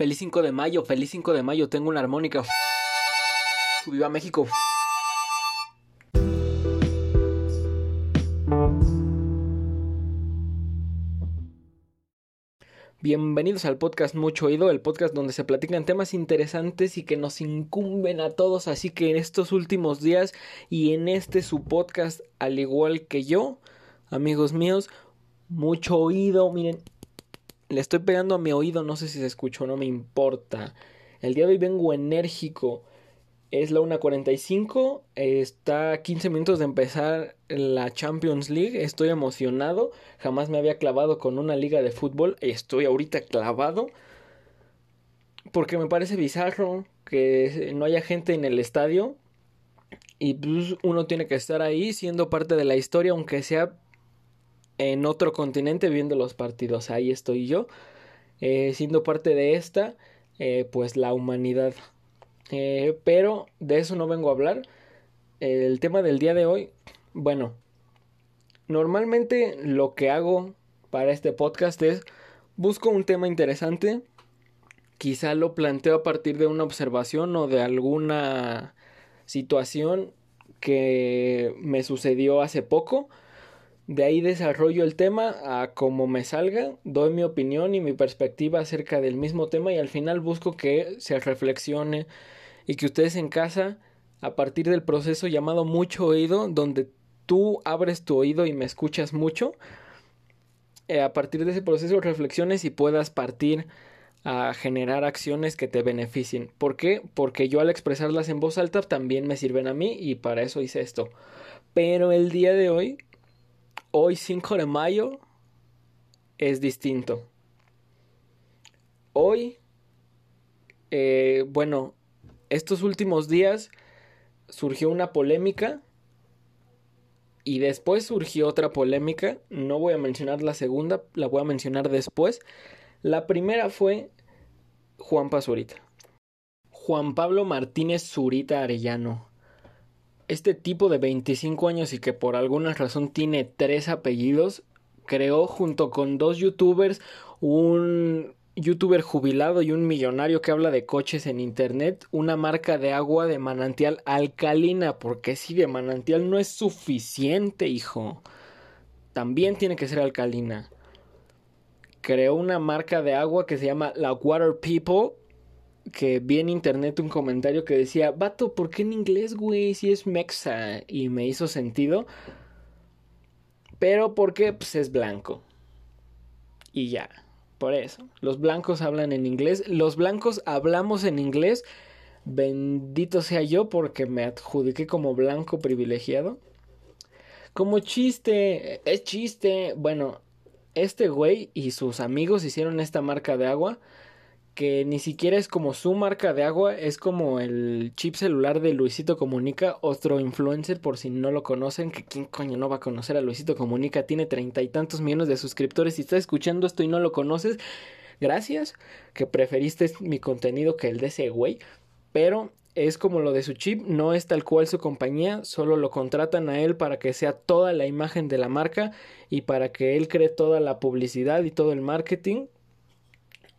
Feliz 5 de mayo, feliz 5 de mayo, tengo una armónica. Viva México. Bienvenidos al podcast Mucho Oído, el podcast donde se platican temas interesantes y que nos incumben a todos, así que en estos últimos días y en este su podcast, al igual que yo, amigos míos, mucho oído, miren, le estoy pegando a mi oído, no sé si se escuchó, no me importa. El día de hoy vengo enérgico. Es la 1.45, está a 15 minutos de empezar la Champions League, estoy emocionado, jamás me había clavado con una liga de fútbol, estoy ahorita clavado, porque me parece bizarro que no haya gente en el estadio y pues, uno tiene que estar ahí siendo parte de la historia, aunque sea en otro continente viendo los partidos. Ahí estoy yo, eh, siendo parte de esta, eh, pues la humanidad. Eh, pero de eso no vengo a hablar. El tema del día de hoy, bueno, normalmente lo que hago para este podcast es busco un tema interesante, quizá lo planteo a partir de una observación o de alguna situación que me sucedió hace poco de ahí desarrollo el tema a como me salga, doy mi opinión y mi perspectiva acerca del mismo tema y al final busco que se reflexione y que ustedes en casa, a partir del proceso llamado mucho oído, donde tú abres tu oído y me escuchas mucho, eh, a partir de ese proceso reflexiones y puedas partir a generar acciones que te beneficien. ¿Por qué? Porque yo al expresarlas en voz alta también me sirven a mí y para eso hice esto. Pero el día de hoy hoy 5 de mayo es distinto. Hoy, eh, bueno, estos últimos días surgió una polémica y después surgió otra polémica. No voy a mencionar la segunda, la voy a mencionar después. La primera fue Juan Pazurita. Juan Pablo Martínez Zurita Arellano este tipo de 25 años y que por alguna razón tiene tres apellidos, creó junto con dos youtubers un youtuber jubilado y un millonario que habla de coches en internet, una marca de agua de manantial alcalina, porque si de manantial no es suficiente, hijo. También tiene que ser alcalina. Creó una marca de agua que se llama La Water People que vi en internet un comentario que decía, vato, ¿por qué en inglés, güey? Si es mexa. Y me hizo sentido. Pero porque pues, es blanco. Y ya, por eso. Los blancos hablan en inglés. Los blancos hablamos en inglés. Bendito sea yo porque me adjudiqué como blanco privilegiado. Como chiste, es chiste. Bueno, este güey y sus amigos hicieron esta marca de agua que ni siquiera es como su marca de agua, es como el chip celular de Luisito Comunica, otro influencer por si no lo conocen, que quién coño no va a conocer a Luisito Comunica, tiene treinta y tantos millones de suscriptores, si estás escuchando esto y no lo conoces, gracias, que preferiste mi contenido que el de ese güey, pero es como lo de su chip, no es tal cual su compañía, solo lo contratan a él para que sea toda la imagen de la marca y para que él cree toda la publicidad y todo el marketing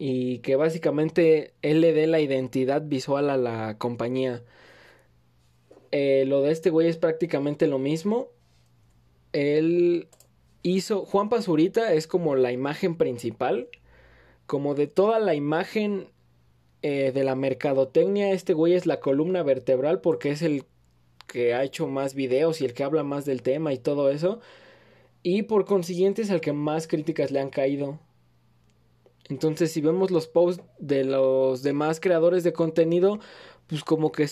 y que básicamente él le dé la identidad visual a la compañía. Eh, lo de este güey es prácticamente lo mismo. Él hizo. Juan Pazurita es como la imagen principal. Como de toda la imagen eh, de la mercadotecnia, este güey es la columna vertebral porque es el que ha hecho más videos y el que habla más del tema y todo eso. Y por consiguiente es el que más críticas le han caído. Entonces, si vemos los posts de los demás creadores de contenido, pues como que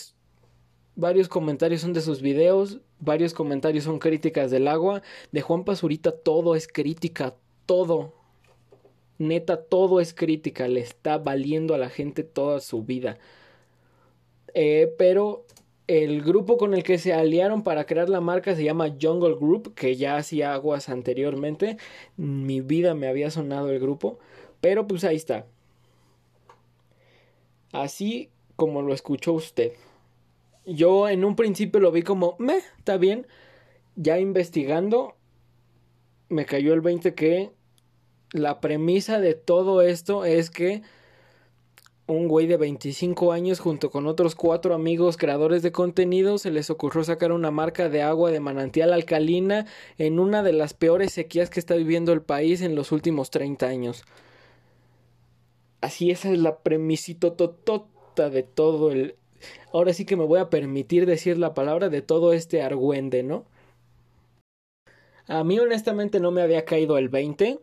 varios comentarios son de sus videos, varios comentarios son críticas del agua. De Juan Pazurita todo es crítica, todo. Neta, todo es crítica, le está valiendo a la gente toda su vida. Eh, pero el grupo con el que se aliaron para crear la marca se llama Jungle Group, que ya hacía aguas anteriormente. Mi vida me había sonado el grupo. Pero pues ahí está. Así como lo escuchó usted. Yo en un principio lo vi como, me, está bien. Ya investigando, me cayó el 20 que la premisa de todo esto es que un güey de 25 años junto con otros cuatro amigos creadores de contenido se les ocurrió sacar una marca de agua de manantial alcalina en una de las peores sequías que está viviendo el país en los últimos 30 años. Así esa es la premisito totota de todo el... Ahora sí que me voy a permitir decir la palabra de todo este argüende, ¿no? A mí honestamente no me había caído el 20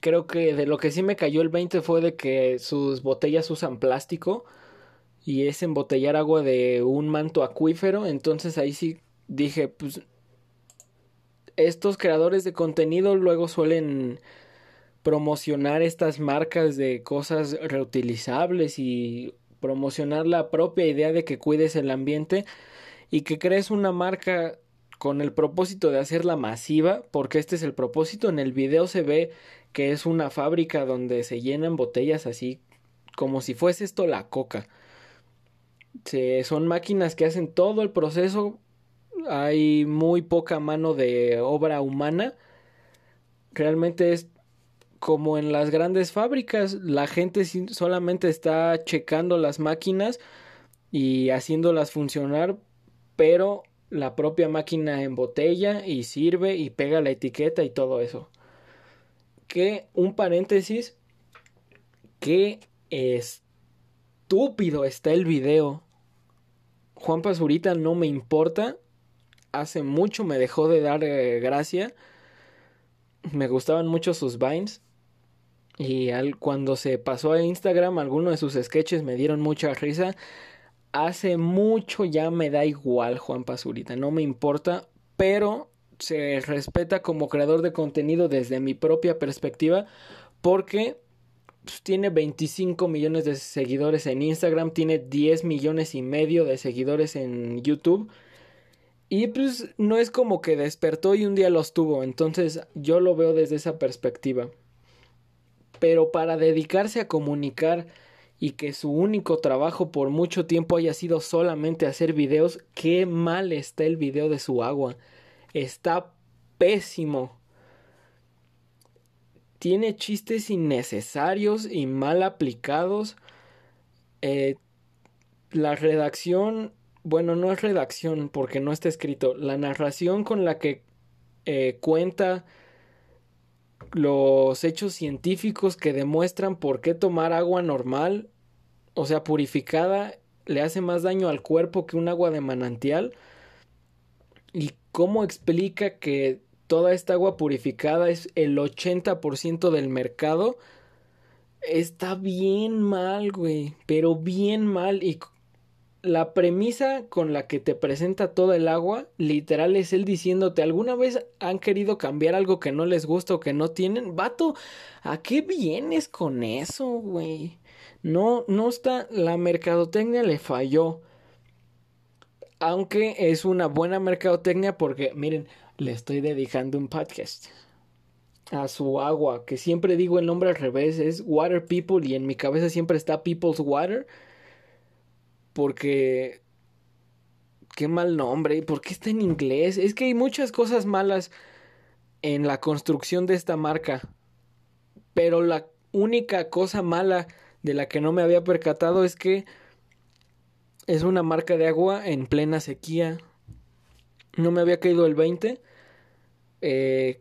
creo que de lo que sí me cayó el 20 fue de que sus botellas usan plástico y es embotellar agua de un manto acuífero. Entonces ahí sí dije, pues estos creadores de contenido luego suelen promocionar estas marcas de cosas reutilizables y promocionar la propia idea de que cuides el ambiente y que crees una marca con el propósito de hacerla masiva, porque este es el propósito. En el video se ve que es una fábrica donde se llenan botellas así como si fuese esto la coca. Se, son máquinas que hacen todo el proceso. Hay muy poca mano de obra humana. Realmente es como en las grandes fábricas. La gente solamente está checando las máquinas y haciéndolas funcionar, pero la propia máquina embotella y sirve y pega la etiqueta y todo eso que un paréntesis, qué estúpido está el video. Juan Pazurita no me importa. Hace mucho me dejó de dar eh, gracia. Me gustaban mucho sus vines. Y al, cuando se pasó a Instagram, algunos de sus sketches me dieron mucha risa. Hace mucho ya me da igual Juan Pazurita, no me importa. Pero se respeta como creador de contenido desde mi propia perspectiva porque pues, tiene 25 millones de seguidores en Instagram, tiene 10 millones y medio de seguidores en YouTube. Y pues no es como que despertó y un día los tuvo, entonces yo lo veo desde esa perspectiva. Pero para dedicarse a comunicar y que su único trabajo por mucho tiempo haya sido solamente hacer videos, qué mal está el video de su agua está pésimo. Tiene chistes innecesarios y mal aplicados. Eh, la redacción, bueno, no es redacción porque no está escrito. La narración con la que eh, cuenta los hechos científicos que demuestran por qué tomar agua normal, o sea, purificada, le hace más daño al cuerpo que un agua de manantial. Y cómo explica que toda esta agua purificada es el 80% del mercado. Está bien mal, güey, pero bien mal. Y la premisa con la que te presenta toda el agua, literal, es él diciéndote, ¿alguna vez han querido cambiar algo que no les gusta o que no tienen? Vato, ¿a qué vienes con eso, güey? No, no está, la mercadotecnia le falló. Aunque es una buena mercadotecnia porque, miren, le estoy dedicando un podcast a su agua, que siempre digo el nombre al revés, es Water People y en mi cabeza siempre está People's Water. Porque... Qué mal nombre, ¿por qué está en inglés? Es que hay muchas cosas malas en la construcción de esta marca. Pero la única cosa mala de la que no me había percatado es que es una marca de agua en plena sequía. No me había caído el 20. Eh,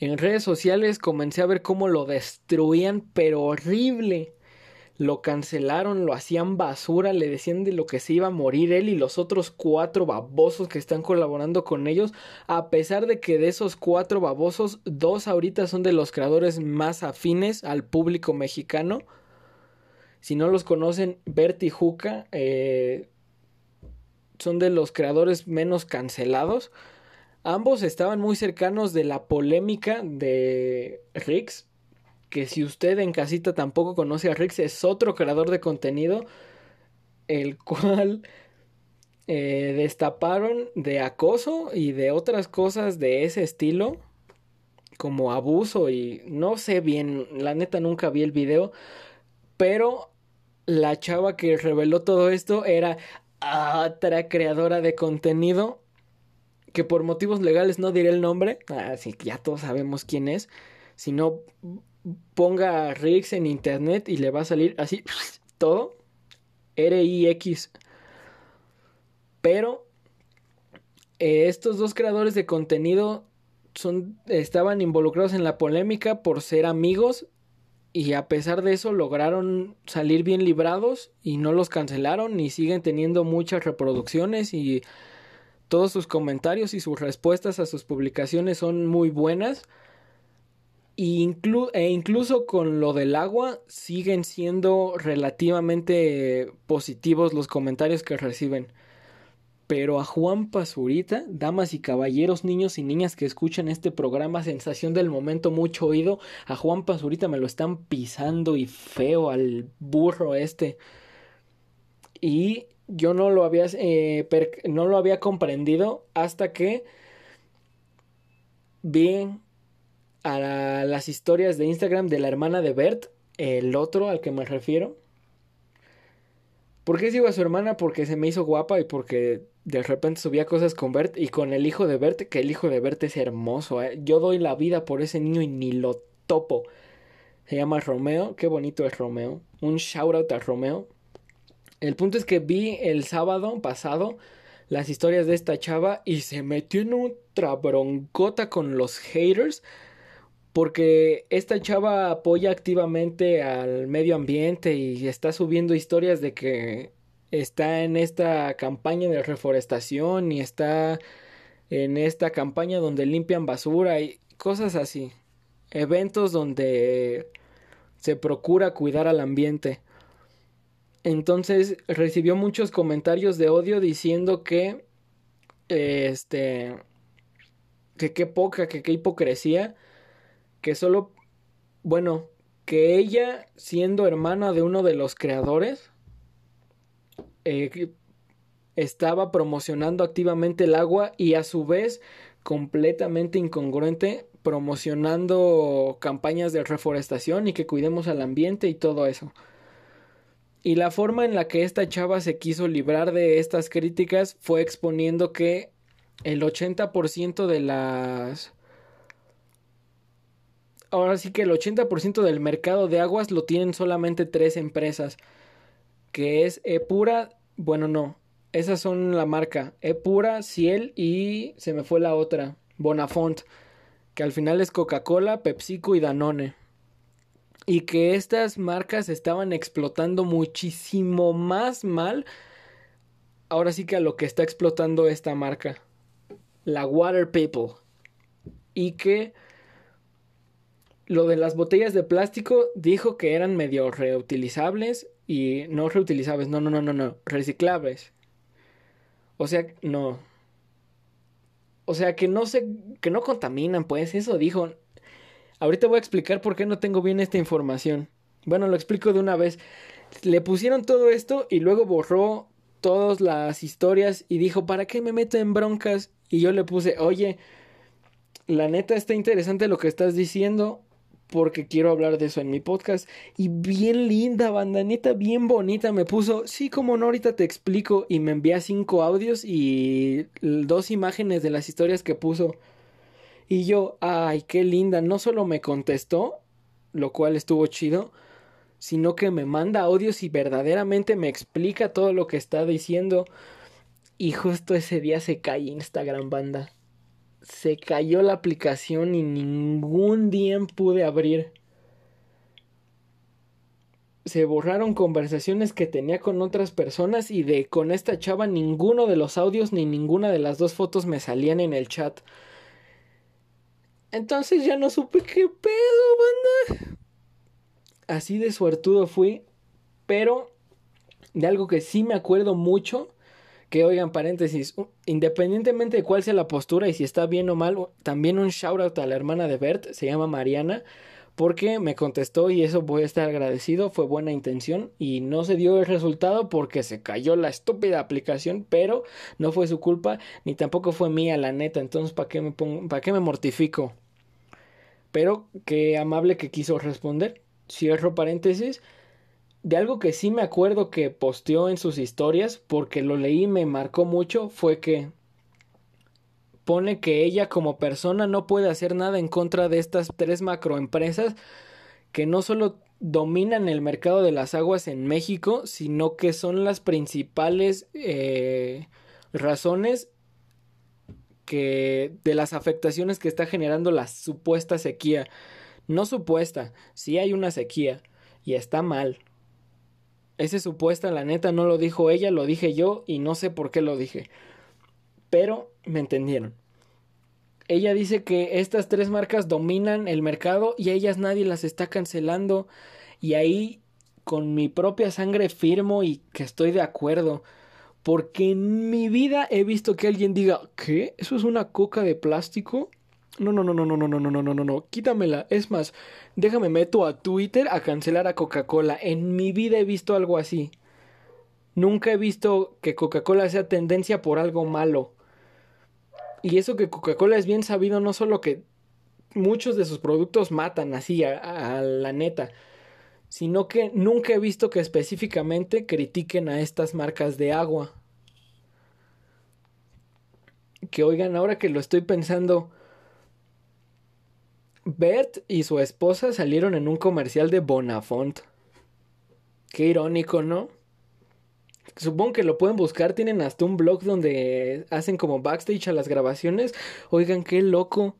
en redes sociales comencé a ver cómo lo destruían, pero horrible. Lo cancelaron, lo hacían basura, le decían de lo que se iba a morir él y los otros cuatro babosos que están colaborando con ellos. A pesar de que de esos cuatro babosos, dos ahorita son de los creadores más afines al público mexicano. Si no los conocen, Bert y Juca eh, son de los creadores menos cancelados. Ambos estaban muy cercanos de la polémica de Rix. Que si usted en casita tampoco conoce a Rix, es otro creador de contenido. El cual eh, destaparon de acoso y de otras cosas de ese estilo. Como abuso y no sé bien, la neta nunca vi el video pero la chava que reveló todo esto era otra creadora de contenido que por motivos legales no diré el nombre, así que ya todos sabemos quién es, si no ponga Rix en internet y le va a salir así todo. R-I-X. Pero eh, estos dos creadores de contenido son, estaban involucrados en la polémica por ser amigos y a pesar de eso lograron salir bien librados y no los cancelaron y siguen teniendo muchas reproducciones y todos sus comentarios y sus respuestas a sus publicaciones son muy buenas. E incluso con lo del agua siguen siendo relativamente positivos los comentarios que reciben. Pero a Juan Pazurita, damas y caballeros, niños y niñas que escuchan este programa, sensación del momento, mucho oído, a Juan Pazurita me lo están pisando y feo al burro este. Y yo no lo había, eh, no lo había comprendido hasta que vi a las historias de Instagram de la hermana de Bert, el otro al que me refiero. ¿Por qué sigo a su hermana? Porque se me hizo guapa y porque de repente subía cosas con Bert y con el hijo de Bert, que el hijo de Bert es hermoso. ¿eh? Yo doy la vida por ese niño y ni lo topo. Se llama Romeo, qué bonito es Romeo. Un shout out a Romeo. El punto es que vi el sábado pasado las historias de esta chava y se metió en otra broncota con los haters porque esta chava apoya activamente al medio ambiente y está subiendo historias de que está en esta campaña de reforestación y está en esta campaña donde limpian basura y cosas así. Eventos donde se procura cuidar al ambiente. Entonces recibió muchos comentarios de odio diciendo que este que qué poca, que qué hipocresía, que solo bueno, que ella siendo hermana de uno de los creadores eh, estaba promocionando activamente el agua y a su vez completamente incongruente promocionando campañas de reforestación y que cuidemos al ambiente y todo eso. Y la forma en la que esta chava se quiso librar de estas críticas fue exponiendo que el 80% de las... Ahora sí que el 80% del mercado de aguas lo tienen solamente tres empresas, que es Epura, bueno, no. Esas son la marca. Epura, Ciel y se me fue la otra. Bonafont. Que al final es Coca-Cola, PepsiCo y Danone. Y que estas marcas estaban explotando muchísimo más mal. Ahora sí que a lo que está explotando esta marca. La Water People. Y que lo de las botellas de plástico dijo que eran medio reutilizables y no reutilizables, no, no, no, no, no, reciclables. O sea, no. O sea, que no se que no contaminan, pues eso dijo. Ahorita voy a explicar por qué no tengo bien esta información. Bueno, lo explico de una vez. Le pusieron todo esto y luego borró todas las historias y dijo, ¿para qué me meto en broncas? Y yo le puse, oye, la neta está interesante lo que estás diciendo, porque quiero hablar de eso en mi podcast. Y bien linda, bandanita, bien bonita, me puso, sí, como no, ahorita te explico. Y me envía cinco audios y dos imágenes de las historias que puso. Y yo, ay, qué linda, no solo me contestó, lo cual estuvo chido, sino que me manda audios y verdaderamente me explica todo lo que está diciendo. Y justo ese día se cae Instagram, banda se cayó la aplicación y ningún día pude abrir. Se borraron conversaciones que tenía con otras personas y de con esta chava ninguno de los audios ni ninguna de las dos fotos me salían en el chat. Entonces ya no supe qué pedo, banda. Así de suertudo fui, pero de algo que sí me acuerdo mucho que oigan, paréntesis, independientemente de cuál sea la postura y si está bien o mal, también un shout out a la hermana de Bert, se llama Mariana, porque me contestó y eso voy a estar agradecido, fue buena intención y no se dio el resultado porque se cayó la estúpida aplicación, pero no fue su culpa ni tampoco fue mía la neta, entonces ¿para qué me para qué me mortifico? Pero qué amable que quiso responder. Cierro paréntesis de algo que sí me acuerdo que posteó en sus historias, porque lo leí y me marcó mucho, fue que pone que ella como persona no puede hacer nada en contra de estas tres macroempresas que no solo dominan el mercado de las aguas en México, sino que son las principales eh, razones que de las afectaciones que está generando la supuesta sequía. No supuesta, sí hay una sequía y está mal. Ese supuesta, la neta, no lo dijo ella, lo dije yo y no sé por qué lo dije. Pero me entendieron. Ella dice que estas tres marcas dominan el mercado y a ellas nadie las está cancelando. Y ahí con mi propia sangre firmo y que estoy de acuerdo. Porque en mi vida he visto que alguien diga, ¿qué? ¿Eso es una coca de plástico? No, no, no, no, no, no, no, no, no, no, no, no, quítamela. Es más, déjame meto a Twitter a cancelar a Coca-Cola. En mi vida he visto algo así. Nunca he visto que Coca-Cola sea tendencia por algo malo. Y eso que Coca-Cola es bien sabido, no solo que muchos de sus productos matan así a, la neta, sino que nunca he visto que específicamente critiquen a estas marcas de agua. Que oigan, ahora que lo estoy pensando, Bert y su esposa salieron en un comercial de Bonafont. Qué irónico, ¿no? Supongo que lo pueden buscar, tienen hasta un blog donde hacen como backstage a las grabaciones. Oigan, qué loco.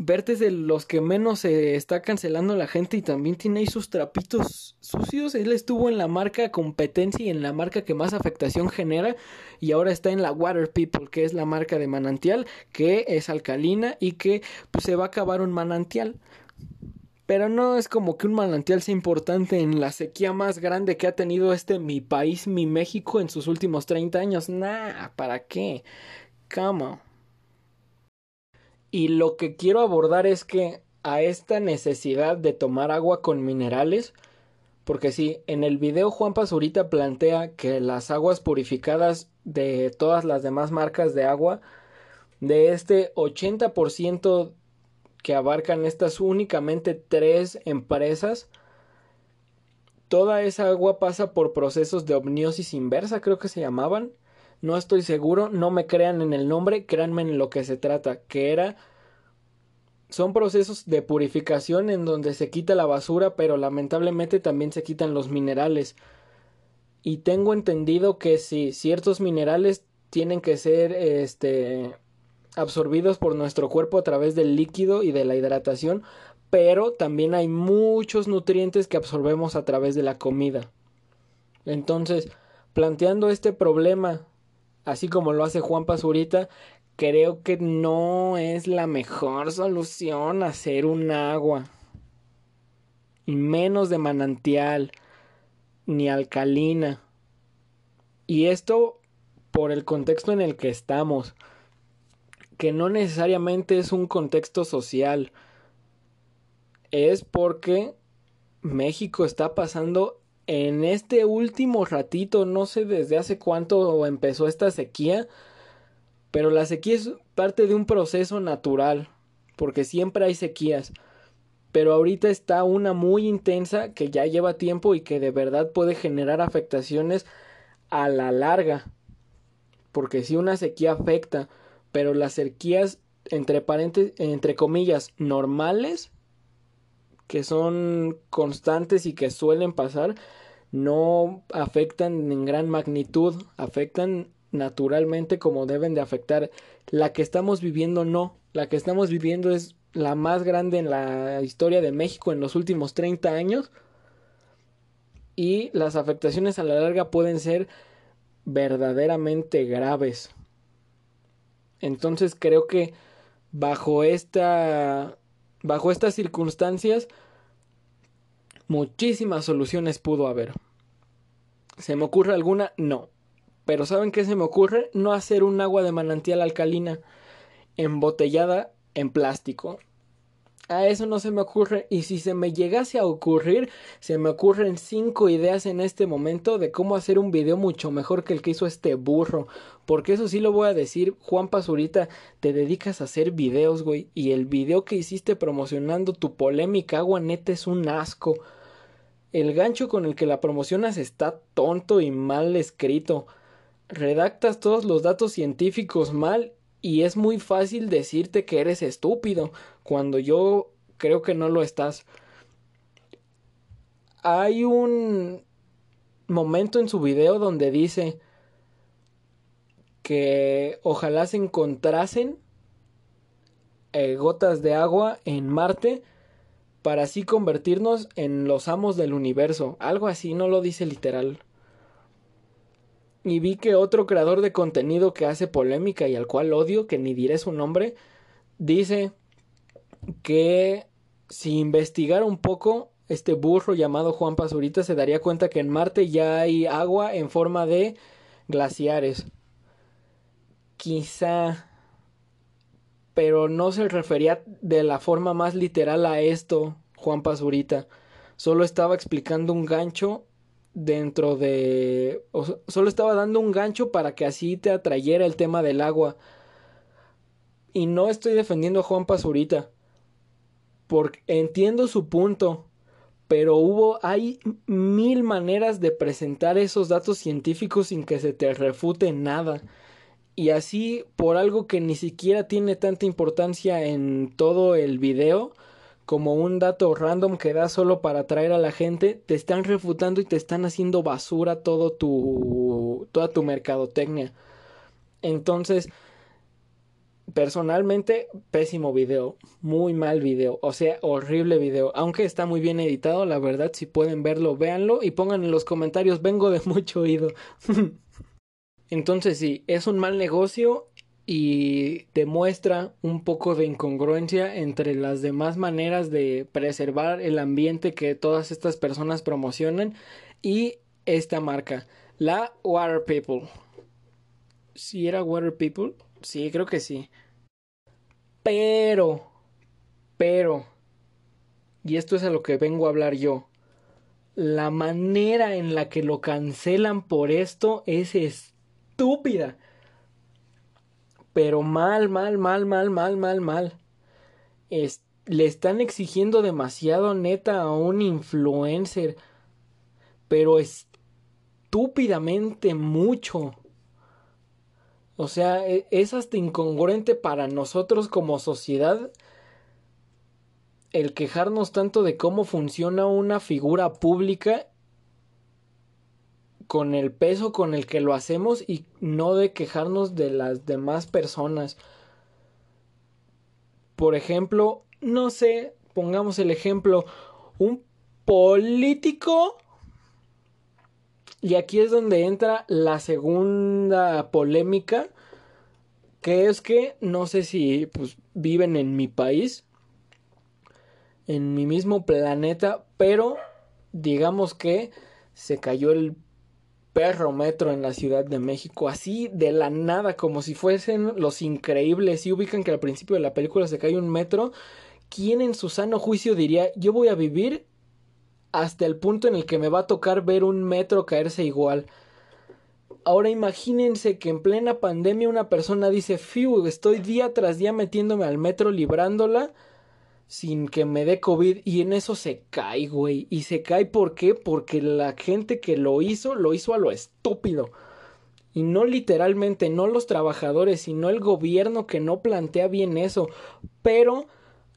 Bert es de los que menos se está cancelando la gente y también tiene ahí sus trapitos sucios. Él estuvo en la marca competencia y en la marca que más afectación genera y ahora está en la Water People, que es la marca de manantial, que es alcalina y que pues, se va a acabar un manantial. Pero no es como que un manantial sea importante en la sequía más grande que ha tenido este mi país, mi México, en sus últimos 30 años. Nah, ¿para qué? Cómo. Y lo que quiero abordar es que a esta necesidad de tomar agua con minerales, porque sí, en el video Juan Pazurita plantea que las aguas purificadas de todas las demás marcas de agua, de este 80% que abarcan estas únicamente tres empresas. Toda esa agua pasa por procesos de omniosis inversa, creo que se llamaban. No estoy seguro, no me crean en el nombre, créanme en lo que se trata, que era son procesos de purificación en donde se quita la basura, pero lamentablemente también se quitan los minerales. Y tengo entendido que si ciertos minerales tienen que ser este absorbidos por nuestro cuerpo a través del líquido y de la hidratación, pero también hay muchos nutrientes que absorbemos a través de la comida. Entonces, planteando este problema, así como lo hace Juan Pazurita, creo que no es la mejor solución hacer un agua. Y menos de manantial, ni alcalina. Y esto por el contexto en el que estamos que no necesariamente es un contexto social. Es porque México está pasando en este último ratito, no sé desde hace cuánto empezó esta sequía, pero la sequía es parte de un proceso natural, porque siempre hay sequías. Pero ahorita está una muy intensa que ya lleva tiempo y que de verdad puede generar afectaciones a la larga. Porque si una sequía afecta, pero las sequías entre entre comillas normales que son constantes y que suelen pasar no afectan en gran magnitud, afectan naturalmente como deben de afectar. La que estamos viviendo no, la que estamos viviendo es la más grande en la historia de México en los últimos 30 años y las afectaciones a la larga pueden ser verdaderamente graves. Entonces creo que bajo esta bajo estas circunstancias muchísimas soluciones pudo haber. ¿Se me ocurre alguna? No. Pero ¿saben qué se me ocurre? No hacer un agua de manantial alcalina embotellada en plástico. A eso no se me ocurre. Y si se me llegase a ocurrir, se me ocurren cinco ideas en este momento de cómo hacer un video mucho mejor que el que hizo este burro. Porque eso sí lo voy a decir, Juan Pazurita, te dedicas a hacer videos, güey. Y el video que hiciste promocionando tu polémica agua neta es un asco. El gancho con el que la promocionas está tonto y mal escrito. Redactas todos los datos científicos mal y es muy fácil decirte que eres estúpido cuando yo creo que no lo estás. hay un momento en su video donde dice que ojalá se encontrasen eh, gotas de agua en Marte para así convertirnos en los amos del universo. Algo así, no lo dice literal. Y vi que otro creador de contenido que hace polémica y al cual odio, que ni diré su nombre, dice que si investigara un poco, este burro llamado Juan Pazurita se daría cuenta que en Marte ya hay agua en forma de glaciares. Quizá, pero no se refería de la forma más literal a esto, Juan Pazurita. Solo estaba explicando un gancho dentro de... solo estaba dando un gancho para que así te atrayera el tema del agua. Y no estoy defendiendo a Juan Pazurita. Porque entiendo su punto. Pero hubo, hay mil maneras de presentar esos datos científicos sin que se te refute nada. Y así, por algo que ni siquiera tiene tanta importancia en todo el video, como un dato random que da solo para atraer a la gente, te están refutando y te están haciendo basura todo tu toda tu mercadotecnia. Entonces, personalmente, pésimo video, muy mal video, o sea, horrible video, aunque está muy bien editado, la verdad, si pueden verlo, véanlo y pongan en los comentarios, vengo de mucho oído. Entonces, sí, es un mal negocio y demuestra un poco de incongruencia entre las demás maneras de preservar el ambiente que todas estas personas promocionan y esta marca, la Water People. ¿Sí era Water People? Sí, creo que sí. Pero, pero, y esto es a lo que vengo a hablar yo, la manera en la que lo cancelan por esto es estúpida pero mal, mal, mal, mal, mal, mal, mal. le están exigiendo demasiado neta a un influencer, pero estúpidamente mucho. O sea, e, es hasta incongruente para nosotros como sociedad el quejarnos tanto de cómo funciona una figura pública con el peso con el que lo hacemos y no de quejarnos de las demás personas. Por ejemplo, no sé, pongamos el ejemplo, un político y aquí es donde entra la segunda polémica, que es que no sé si pues, viven en mi país, en mi mismo planeta, pero digamos que se cayó el perro metro en la Ciudad de México, así de la nada, como si fuesen los increíbles. Y ubican que al principio de la película se cae un metro. ¿Quién en su sano juicio diría, yo voy a vivir hasta el punto en el que me va a tocar ver un metro caerse igual? Ahora imagínense que en plena pandemia una persona dice, fiu, estoy día tras día metiéndome al metro librándola sin que me dé COVID y en eso se cae, güey. Y se cae ¿por qué? Porque la gente que lo hizo, lo hizo a lo estúpido. Y no literalmente, no los trabajadores, sino el gobierno que no plantea bien eso. Pero,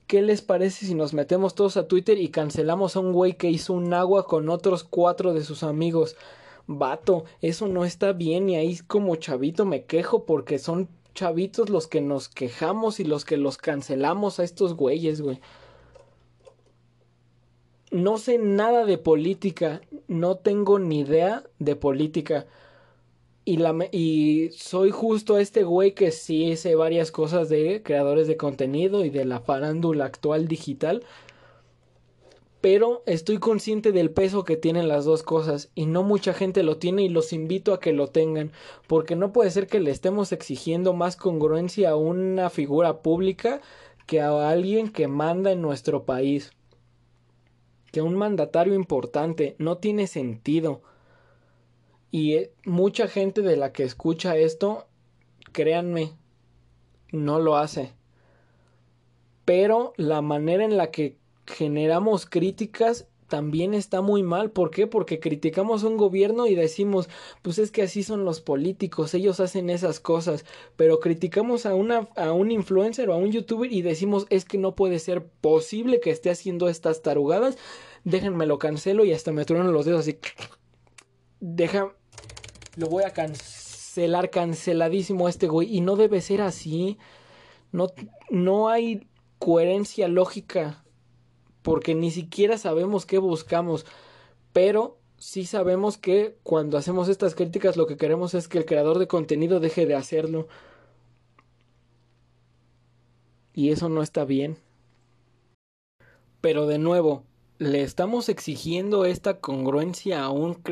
¿qué les parece si nos metemos todos a Twitter y cancelamos a un güey que hizo un agua con otros cuatro de sus amigos? Vato, eso no está bien y ahí como chavito me quejo porque son chavitos los que nos quejamos y los que los cancelamos a estos güeyes, güey. No sé nada de política, no tengo ni idea de política. Y, la, y soy justo este güey que sí sé varias cosas de creadores de contenido y de la farándula actual digital pero estoy consciente del peso que tienen las dos cosas y no mucha gente lo tiene y los invito a que lo tengan porque no puede ser que le estemos exigiendo más congruencia a una figura pública que a alguien que manda en nuestro país que un mandatario importante. No tiene sentido. Y eh, mucha gente de la que escucha esto créanme no lo hace. Pero la manera en la que generamos críticas también está muy mal. ¿Por qué? Porque criticamos un gobierno y decimos, pues es que así son los políticos, ellos hacen esas cosas. Pero criticamos a, una, a un influencer o a un youtuber y decimos, es que no puede ser posible que esté haciendo estas tarugadas. déjenme lo cancelo y hasta me truenan los dedos así. Deja, lo voy a cancelar, canceladísimo este güey. Y no debe ser así. No, no hay coherencia lógica. Porque ni siquiera sabemos qué buscamos. Pero sí sabemos que cuando hacemos estas críticas lo que queremos es que el creador de contenido deje de hacerlo. Y eso no está bien. Pero de nuevo, le estamos exigiendo esta congruencia a,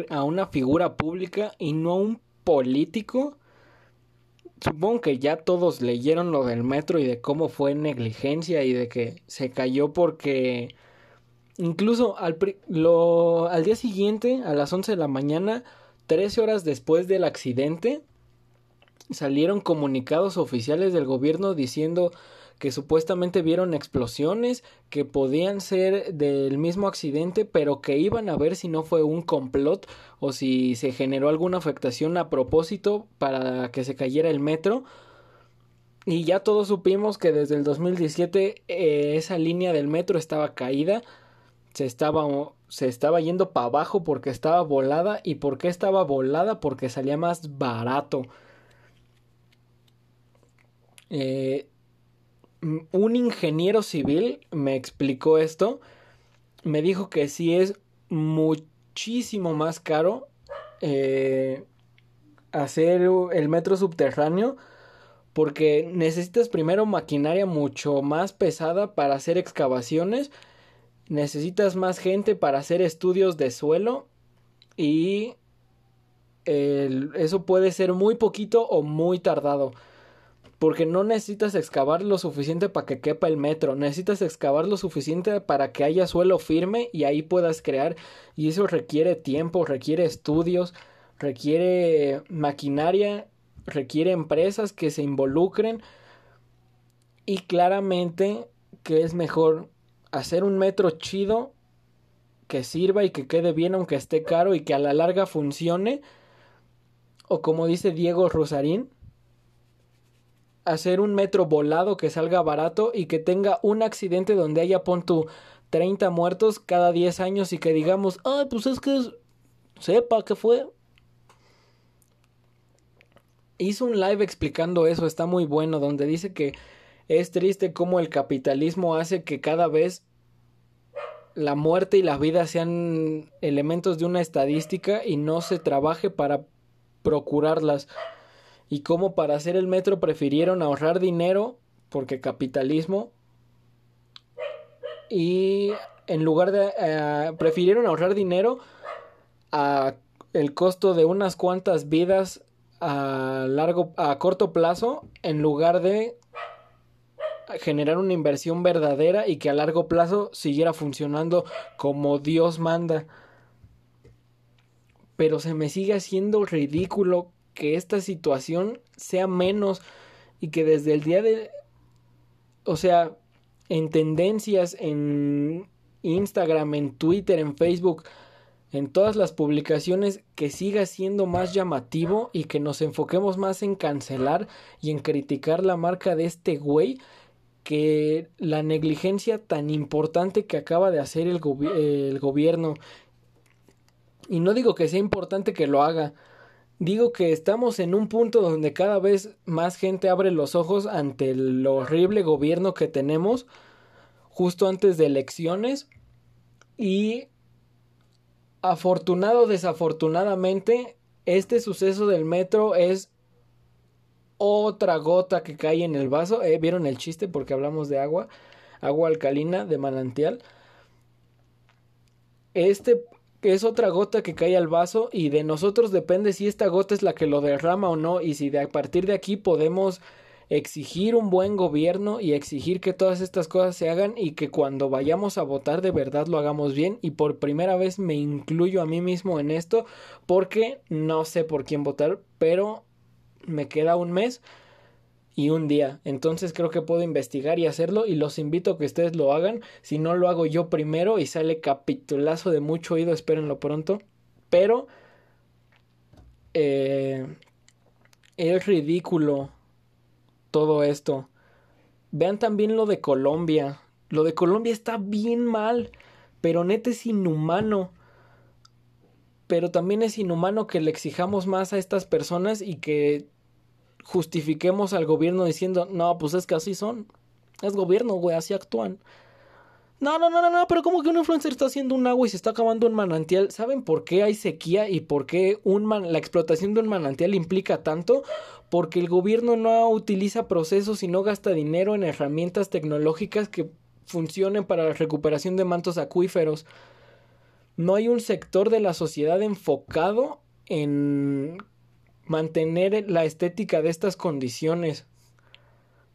a una figura pública y no a un político. Supongo que ya todos leyeron lo del metro y de cómo fue negligencia y de que se cayó porque incluso al, lo, al día siguiente, a las 11 de la mañana, 13 horas después del accidente, salieron comunicados oficiales del gobierno diciendo que supuestamente vieron explosiones que podían ser del mismo accidente, pero que iban a ver si no fue un complot o si se generó alguna afectación a propósito para que se cayera el metro. Y ya todos supimos que desde el 2017 eh, esa línea del metro estaba caída, se estaba, se estaba yendo para abajo porque estaba volada. ¿Y por qué estaba volada? Porque salía más barato. Eh, un ingeniero civil me explicó esto. Me dijo que sí es muchísimo más caro eh, hacer el metro subterráneo porque necesitas primero maquinaria mucho más pesada para hacer excavaciones, necesitas más gente para hacer estudios de suelo y eso puede ser muy poquito o muy tardado. Porque no necesitas excavar lo suficiente para que quepa el metro, necesitas excavar lo suficiente para que haya suelo firme y ahí puedas crear. Y eso requiere tiempo, requiere estudios, requiere maquinaria, requiere empresas que se involucren. Y claramente que es mejor hacer un metro chido que sirva y que quede bien aunque esté caro y que a la larga funcione. O como dice Diego Rosarín, hacer un metro volado que salga barato y que tenga un accidente donde haya pon tu 30 muertos cada 10 años y que digamos, ah, pues es que sepa que fue. Hizo un live explicando eso, está muy bueno, donde dice que es triste cómo el capitalismo hace que cada vez la muerte y la vida sean elementos de una estadística y no se trabaje para procurarlas y cómo para hacer el metro prefirieron ahorrar dinero porque capitalismo y en lugar de eh, prefirieron ahorrar dinero a el costo de unas cuantas vidas a largo a corto plazo en lugar de generar una inversión verdadera y que a largo plazo siguiera funcionando como Dios manda. Pero se me sigue haciendo ridículo que esta situación sea menos y que desde el día de... O sea, en tendencias, en Instagram, en Twitter, en Facebook, en todas las publicaciones, que siga siendo más llamativo y que nos enfoquemos más en cancelar y en criticar la marca de este güey que la negligencia tan importante que acaba de hacer el, el gobierno. Y no digo que sea importante que lo haga, Digo que estamos en un punto donde cada vez más gente abre los ojos ante el horrible gobierno que tenemos justo antes de elecciones y afortunado o desafortunadamente este suceso del metro es otra gota que cae en el vaso. Eh, ¿Vieron el chiste? Porque hablamos de agua, agua alcalina de manantial. Este es otra gota que cae al vaso y de nosotros depende si esta gota es la que lo derrama o no y si de a partir de aquí podemos exigir un buen gobierno y exigir que todas estas cosas se hagan y que cuando vayamos a votar de verdad lo hagamos bien. Y por primera vez me incluyo a mí mismo en esto porque no sé por quién votar pero me queda un mes y un día. Entonces creo que puedo investigar y hacerlo y los invito a que ustedes lo hagan. Si no lo hago yo primero y sale capitulazo de mucho oído, espérenlo pronto. Pero eh, es ridículo todo esto. Vean también lo de Colombia. Lo de Colombia está bien mal. Pero neta es inhumano. Pero también es inhumano que le exijamos más a estas personas y que justifiquemos al gobierno diciendo, no, pues es que así son. Es gobierno, güey, así actúan. No, no, no, no, no, pero como que un influencer está haciendo un agua y se está acabando un manantial. ¿Saben por qué hay sequía y por qué un la explotación de un manantial implica tanto? Porque el gobierno no utiliza procesos y no gasta dinero en herramientas tecnológicas que funcionen para la recuperación de mantos acuíferos. No hay un sector de la sociedad enfocado en mantener la estética de estas condiciones.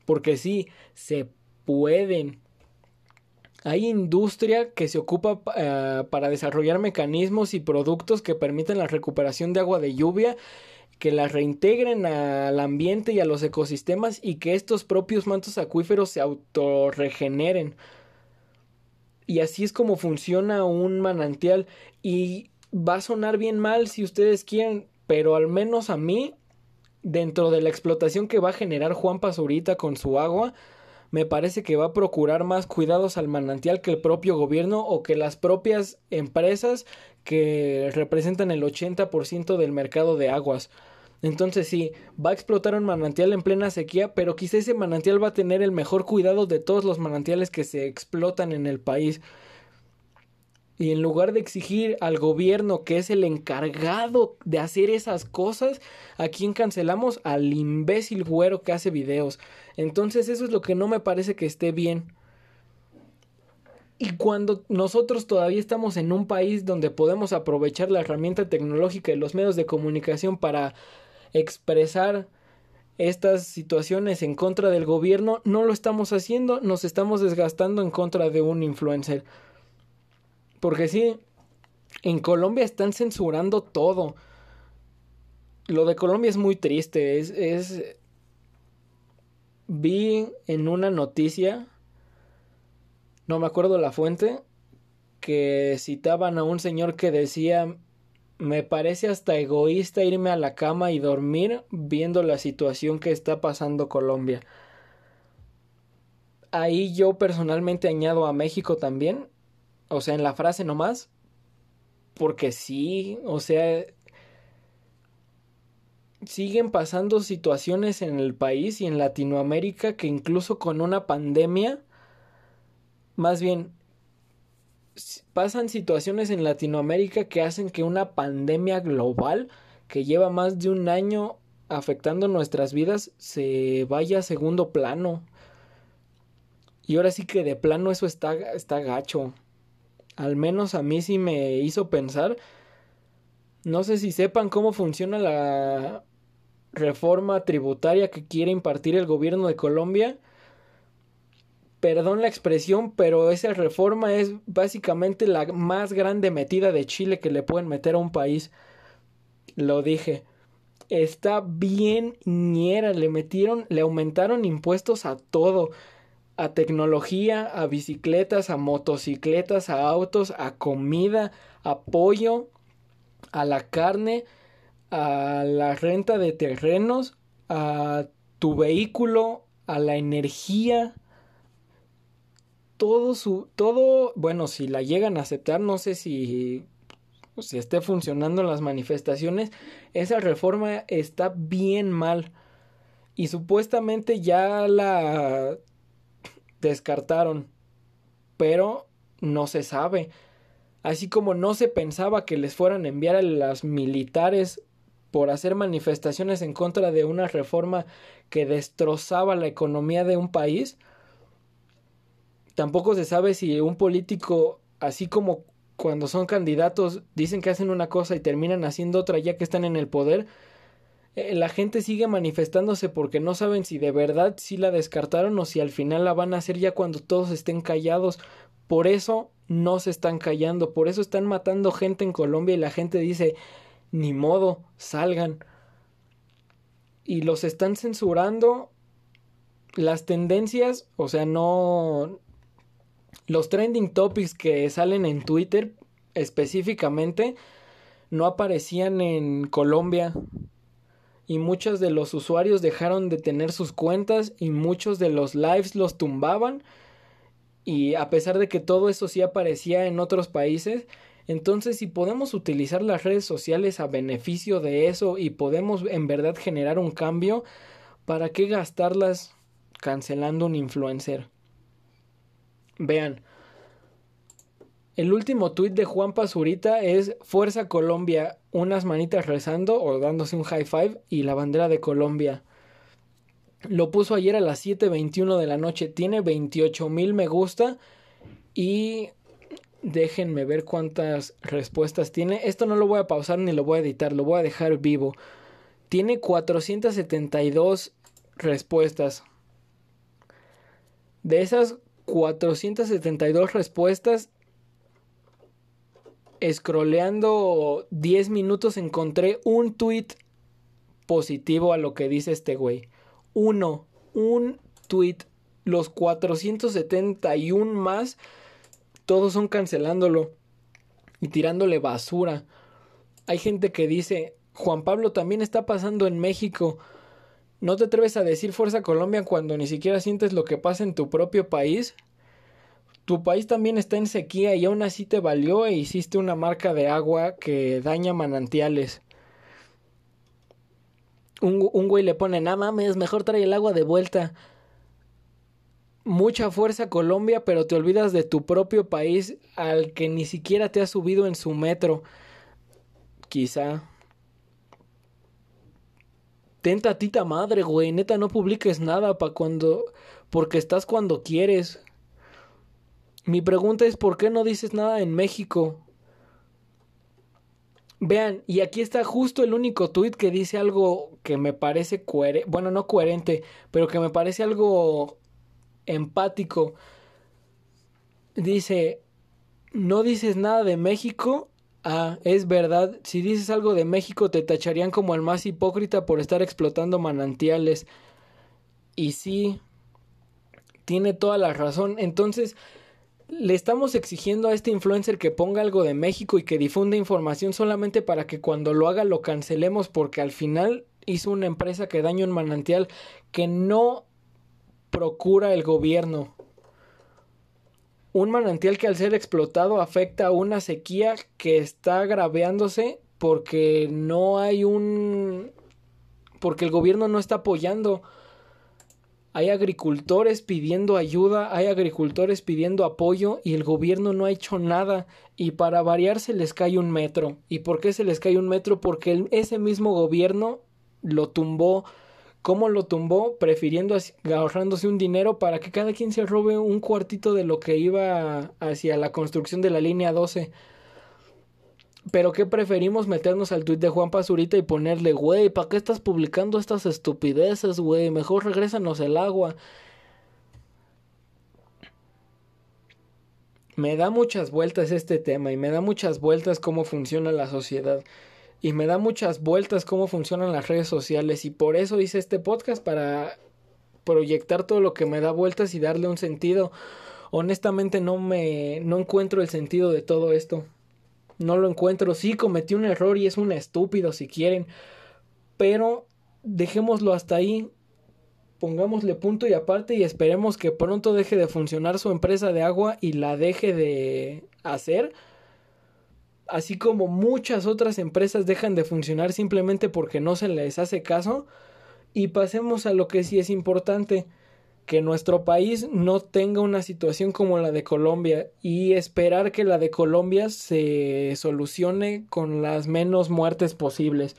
Porque sí, se pueden hay industria que se ocupa eh, para desarrollar mecanismos y productos que permiten la recuperación de agua de lluvia, que la reintegren al ambiente y a los ecosistemas y que estos propios mantos acuíferos se autorregeneren. Y así es como funciona un manantial. Y va a sonar bien mal si ustedes quieren, pero al menos a mí, dentro de la explotación que va a generar Juan Pazurita con su agua, me parece que va a procurar más cuidados al manantial que el propio gobierno o que las propias empresas que representan el 80% del mercado de aguas. Entonces sí, va a explotar un manantial en plena sequía, pero quizá ese manantial va a tener el mejor cuidado de todos los manantiales que se explotan en el país. Y en lugar de exigir al gobierno que es el encargado de hacer esas cosas, ¿a quién cancelamos? Al imbécil güero que hace videos. Entonces eso es lo que no me parece que esté bien. Y cuando nosotros todavía estamos en un país donde podemos aprovechar la herramienta tecnológica y los medios de comunicación para expresar estas situaciones en contra del gobierno, no lo estamos haciendo, nos estamos desgastando en contra de un influencer. Porque sí, en Colombia están censurando todo. Lo de Colombia es muy triste. Es, es. Vi en una noticia. No me acuerdo la fuente. Que citaban a un señor que decía. Me parece hasta egoísta irme a la cama y dormir viendo la situación que está pasando Colombia. Ahí yo personalmente añado a México también o sea, en la frase nomás. Porque sí, o sea, siguen pasando situaciones en el país y en Latinoamérica que incluso con una pandemia, más bien, pasan situaciones en Latinoamérica que hacen que una pandemia global que lleva más de un año afectando nuestras vidas se vaya a segundo plano. Y ahora sí que de plano eso está, está gacho al menos a mí sí me hizo pensar. No sé si sepan cómo funciona la reforma tributaria que quiere impartir el gobierno de Colombia. Perdón la expresión, pero esa reforma es básicamente la más grande metida de Chile que le pueden meter a un país. Lo dije. Está bien ñera, le metieron, le aumentaron impuestos a todo a tecnología, a bicicletas, a motocicletas, a autos, a comida, a pollo, a la carne, a la renta de terrenos, a tu vehículo, a la energía, todo su, todo, bueno, si la llegan a aceptar, no sé si, si esté funcionando las manifestaciones, esa reforma está bien mal. Y supuestamente ya la descartaron, pero no se sabe. Así como no se pensaba que les fueran a enviar a las militares por hacer manifestaciones en contra de una reforma que destrozaba la economía de un país, tampoco se sabe si un político, así como cuando son candidatos, dicen que hacen una cosa y terminan haciendo otra ya que están en el poder, eh, la gente sigue manifestándose porque no saben si de verdad sí la descartaron o si al final la van a hacer ya cuando todos estén callados. Por eso no se están callando, por eso están matando gente en Colombia y la gente dice, ni modo, salgan. Y los están censurando las tendencias, o sea, no... Los trending topics que salen en Twitter específicamente no aparecían en Colombia y muchos de los usuarios dejaron de tener sus cuentas y muchos de los lives los tumbaban Y a pesar de que todo eso sí aparecía en otros países, entonces si podemos utilizar las redes sociales a beneficio de eso y podemos en verdad generar un cambio, ¿para qué gastarlas cancelando un influencer? Vean, el último tuit de Juan Pazurita es Fuerza Colombia, unas manitas rezando o dándose un high five y la bandera de Colombia. Lo puso ayer a las 7.21 de la noche. Tiene 28 mil me gusta y déjenme ver cuántas respuestas tiene. Esto no lo voy a pausar ni lo voy a editar, lo voy a dejar vivo. Tiene 472 respuestas. De esas 472 respuestas, scrolleando 10 minutos encontré un tweet positivo a lo que dice este güey. Uno, un tweet. Los 471 más, todos son cancelándolo y tirándole basura. Hay gente que dice, Juan Pablo también está pasando en México. ¿No te atreves a decir Fuerza Colombia cuando ni siquiera sientes lo que pasa en tu propio país? Tu país también está en sequía y aún así te valió e hiciste una marca de agua que daña manantiales. Un, un güey le pone, nada mames, mejor trae el agua de vuelta. Mucha fuerza Colombia, pero te olvidas de tu propio país al que ni siquiera te has subido en su metro. Quizá. Tenta tita madre, güey. Neta, no publiques nada pa' cuando. Porque estás cuando quieres. Mi pregunta es, ¿por qué no dices nada en México? Vean, y aquí está justo el único tweet que dice algo que me parece coherente, bueno, no coherente, pero que me parece algo empático. Dice, no dices nada de México. Ah, es verdad, si dices algo de México te tacharían como el más hipócrita por estar explotando manantiales. Y sí, tiene toda la razón. Entonces, le estamos exigiendo a este influencer que ponga algo de México y que difunda información solamente para que cuando lo haga lo cancelemos porque al final hizo una empresa que daña un manantial que no procura el gobierno. Un manantial que al ser explotado afecta a una sequía que está agraviándose porque no hay un... porque el gobierno no está apoyando hay agricultores pidiendo ayuda, hay agricultores pidiendo apoyo y el gobierno no ha hecho nada y para variar se les cae un metro. ¿Y por qué se les cae un metro? Porque ese mismo gobierno lo tumbó. ¿Cómo lo tumbó? Prefiriendo ahorrándose un dinero para que cada quien se robe un cuartito de lo que iba hacia la construcción de la línea 12. Pero ¿qué preferimos meternos al tweet de Juan Pazurita y ponerle, güey, ¿para qué estás publicando estas estupideces, güey? Mejor regrésanos el agua. Me da muchas vueltas este tema y me da muchas vueltas cómo funciona la sociedad y me da muchas vueltas cómo funcionan las redes sociales y por eso hice este podcast para proyectar todo lo que me da vueltas y darle un sentido. Honestamente no me no encuentro el sentido de todo esto no lo encuentro. Sí, cometí un error y es un estúpido si quieren, pero dejémoslo hasta ahí. Pongámosle punto y aparte y esperemos que pronto deje de funcionar su empresa de agua y la deje de hacer. Así como muchas otras empresas dejan de funcionar simplemente porque no se les hace caso. Y pasemos a lo que sí es importante que nuestro país no tenga una situación como la de Colombia y esperar que la de Colombia se solucione con las menos muertes posibles.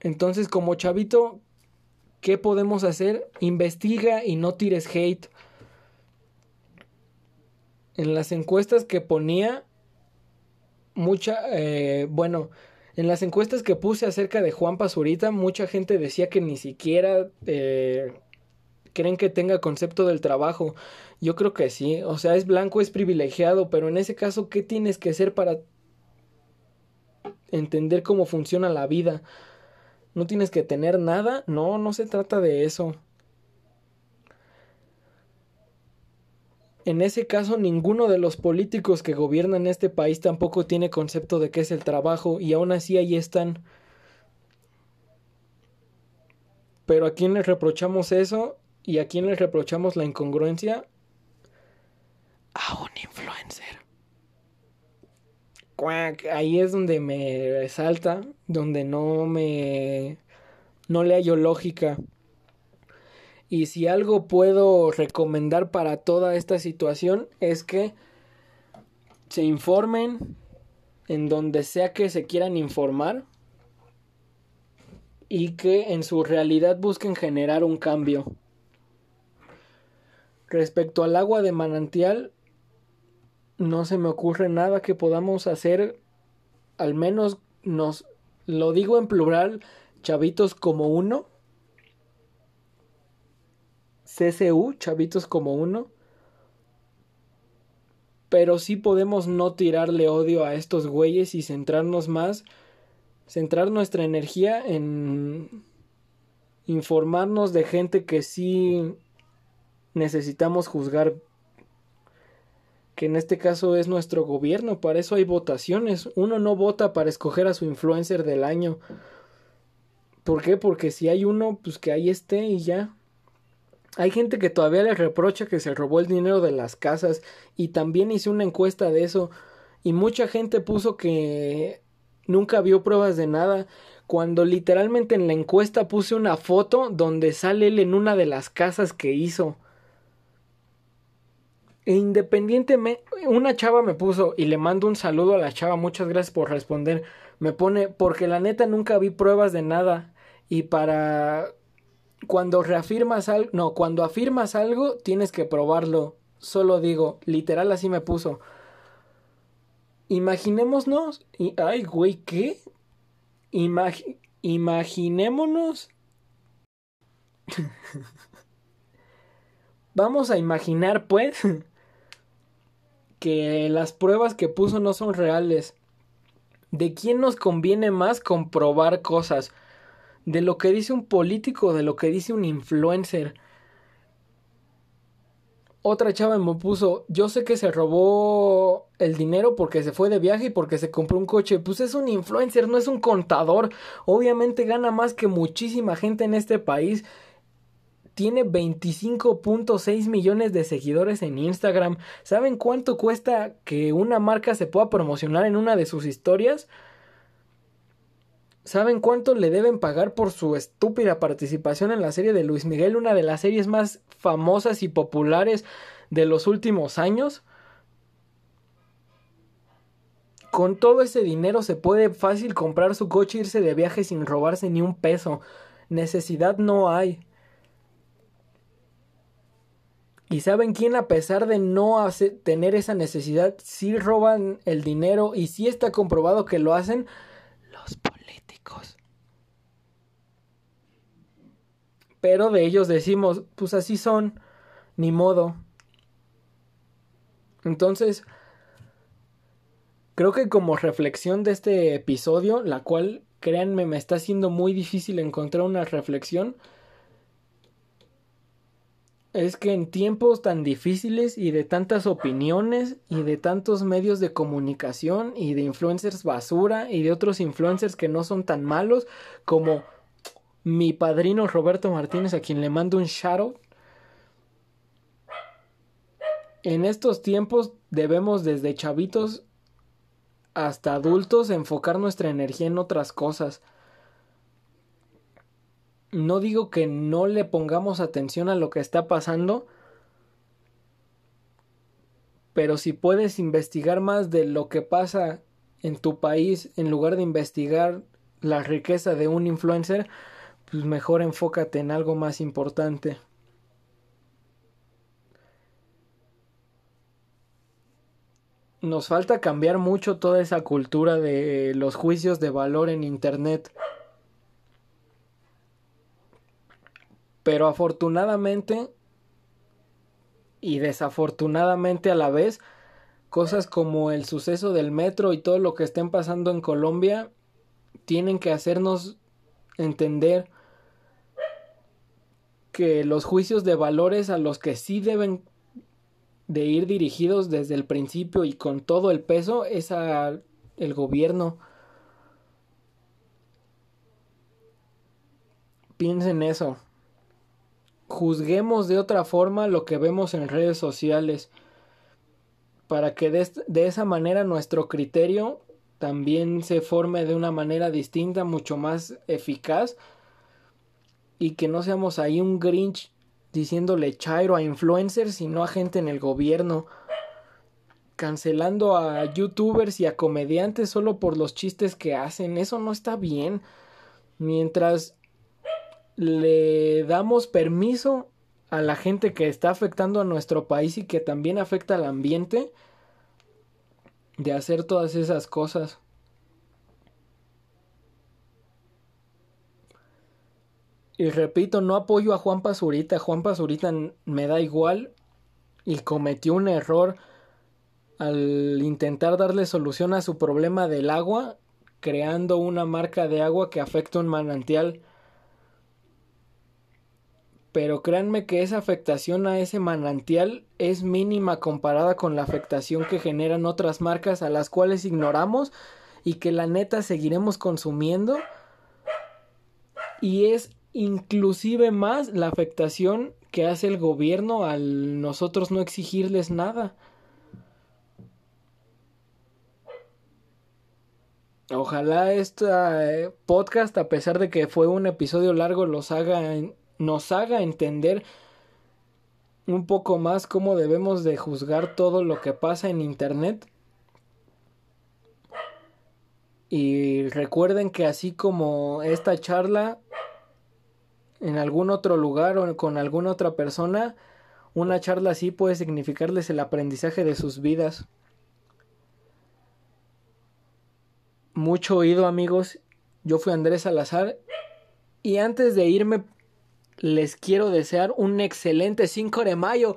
Entonces, como chavito, ¿qué podemos hacer? Investiga y no tires hate. En las encuestas que ponía, mucha, eh, bueno, en las encuestas que puse acerca de Juan Pazurita, mucha gente decía que ni siquiera eh, creen que tenga concepto del trabajo. Yo creo que sí. O sea, es blanco, es privilegiado, pero en ese caso, ¿qué tienes que hacer para entender cómo funciona la vida? ¿No tienes que tener nada? No, no se trata de eso. En ese caso, ninguno de los políticos que gobiernan este país tampoco tiene concepto de qué es el trabajo y aún así ahí están. Pero a quién les reprochamos eso y a quién les reprochamos la incongruencia a un influencer. Ahí es donde me salta, donde no me... no le hallo lógica. Y si algo puedo recomendar para toda esta situación es que se informen en donde sea que se quieran informar y que en su realidad busquen generar un cambio. Respecto al agua de manantial, no se me ocurre nada que podamos hacer, al menos nos lo digo en plural, chavitos como uno, CCU, chavitos como uno, pero sí podemos no tirarle odio a estos güeyes y centrarnos más, centrar nuestra energía en informarnos de gente que sí necesitamos juzgar que en este caso es nuestro gobierno, para eso hay votaciones. Uno no vota para escoger a su influencer del año. ¿Por qué? Porque si hay uno, pues que ahí esté y ya. Hay gente que todavía le reprocha que se robó el dinero de las casas y también hice una encuesta de eso y mucha gente puso que nunca vio pruebas de nada cuando literalmente en la encuesta puse una foto donde sale él en una de las casas que hizo. E independientemente, una chava me puso y le mando un saludo a la chava, muchas gracias por responder. Me pone, porque la neta nunca vi pruebas de nada. Y para cuando reafirmas algo, no, cuando afirmas algo, tienes que probarlo. Solo digo, literal así me puso. Imaginémonos, y, ay, güey, ¿qué? imaginémonos. Vamos a imaginar, pues, que las pruebas que puso no son reales. ¿De quién nos conviene más comprobar cosas? ¿De lo que dice un político o de lo que dice un influencer? Otra chava me puso, yo sé que se robó el dinero porque se fue de viaje y porque se compró un coche. Pues es un influencer, no es un contador. Obviamente gana más que muchísima gente en este país tiene 25.6 millones de seguidores en Instagram. ¿Saben cuánto cuesta que una marca se pueda promocionar en una de sus historias? ¿Saben cuánto le deben pagar por su estúpida participación en la serie de Luis Miguel, una de las series más famosas y populares de los últimos años? Con todo ese dinero se puede fácil comprar su coche irse de viaje sin robarse ni un peso. Necesidad no hay. Y saben quién, a pesar de no tener esa necesidad, sí roban el dinero y sí está comprobado que lo hacen los políticos. Pero de ellos decimos, pues así son, ni modo. Entonces, creo que como reflexión de este episodio, la cual, créanme, me está siendo muy difícil encontrar una reflexión, es que en tiempos tan difíciles y de tantas opiniones y de tantos medios de comunicación y de influencers basura y de otros influencers que no son tan malos como mi padrino Roberto Martínez a quien le mando un shout En estos tiempos debemos desde chavitos hasta adultos enfocar nuestra energía en otras cosas no digo que no le pongamos atención a lo que está pasando, pero si puedes investigar más de lo que pasa en tu país en lugar de investigar la riqueza de un influencer, pues mejor enfócate en algo más importante. Nos falta cambiar mucho toda esa cultura de los juicios de valor en Internet. Pero afortunadamente y desafortunadamente a la vez, cosas como el suceso del metro y todo lo que estén pasando en Colombia tienen que hacernos entender que los juicios de valores a los que sí deben de ir dirigidos desde el principio y con todo el peso es a el gobierno. Piensen eso juzguemos de otra forma lo que vemos en redes sociales. para que de, esa manera nuestro criterio también se forme de una manera distinta, mucho más eficaz y que no seamos ahí un Grinch diciéndole chairo a influencers y no a gente en el gobierno, cancelando a youtubers y a comediantes solo por los chistes que hacen, eso no está bien. Mientras le damos permiso a la gente que está afectando a nuestro país y que también afecta al ambiente de hacer todas esas cosas. Y repito, no apoyo a Juan Pazurita. Juan Pazurita me da igual y cometió un error al intentar darle solución a su problema del agua, creando una marca de agua que afecta un manantial. Pero créanme que esa afectación a ese manantial es mínima comparada con la afectación que generan otras marcas a las cuales ignoramos y que la neta seguiremos consumiendo. Y es inclusive más la afectación que hace el gobierno al nosotros no exigirles nada. Ojalá este podcast, a pesar de que fue un episodio largo, los haga, nos haga entender un poco más cómo debemos de juzgar todo lo que pasa en Internet. Y recuerden que así como esta charla en algún otro lugar o con alguna otra persona, una charla así puede significarles el aprendizaje de sus vidas. Mucho oído amigos, yo fui Andrés Salazar y antes de irme les quiero desear un excelente 5 de mayo.